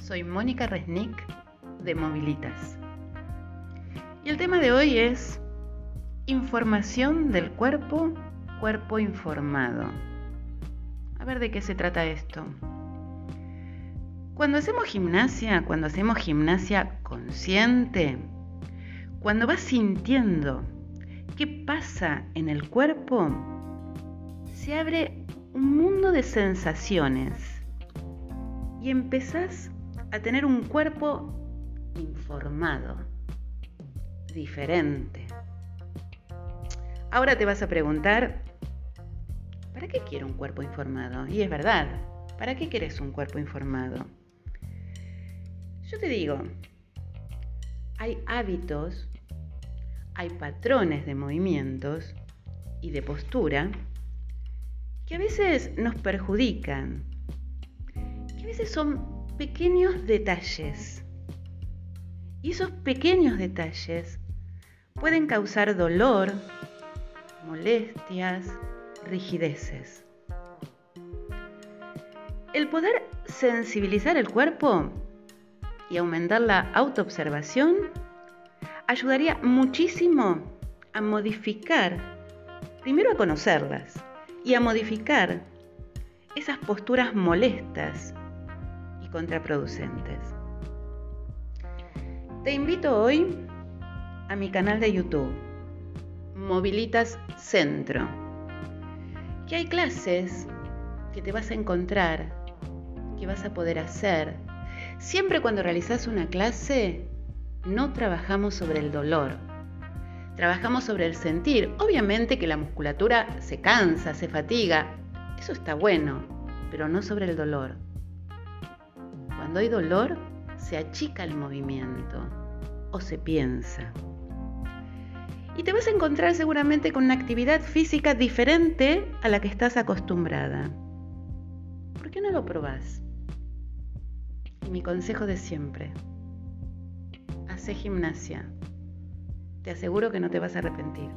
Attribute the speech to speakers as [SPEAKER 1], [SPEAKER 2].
[SPEAKER 1] Soy Mónica Resnick de Movilitas. Y el tema de hoy es información del cuerpo, cuerpo informado. A ver de qué se trata esto. Cuando hacemos gimnasia, cuando hacemos gimnasia consciente, cuando vas sintiendo qué pasa en el cuerpo, se abre un mundo de sensaciones y empezás a tener un cuerpo informado, diferente. Ahora te vas a preguntar, ¿para qué quiero un cuerpo informado? Y es verdad, ¿para qué quieres un cuerpo informado? Yo te digo, hay hábitos, hay patrones de movimientos y de postura que a veces nos perjudican, que a veces son pequeños detalles. Y esos pequeños detalles pueden causar dolor, molestias, rigideces. El poder sensibilizar el cuerpo y aumentar la autoobservación ayudaría muchísimo a modificar, primero a conocerlas y a modificar esas posturas molestas contraproducentes. Te invito hoy a mi canal de YouTube, Movilitas Centro, que hay clases que te vas a encontrar, que vas a poder hacer. Siempre cuando realizas una clase, no trabajamos sobre el dolor, trabajamos sobre el sentir. Obviamente que la musculatura se cansa, se fatiga, eso está bueno, pero no sobre el dolor. Cuando hay dolor, se achica el movimiento o se piensa. Y te vas a encontrar seguramente con una actividad física diferente a la que estás acostumbrada. ¿Por qué no lo probás? Y mi consejo de siempre, hace gimnasia. Te aseguro que no te vas a arrepentir.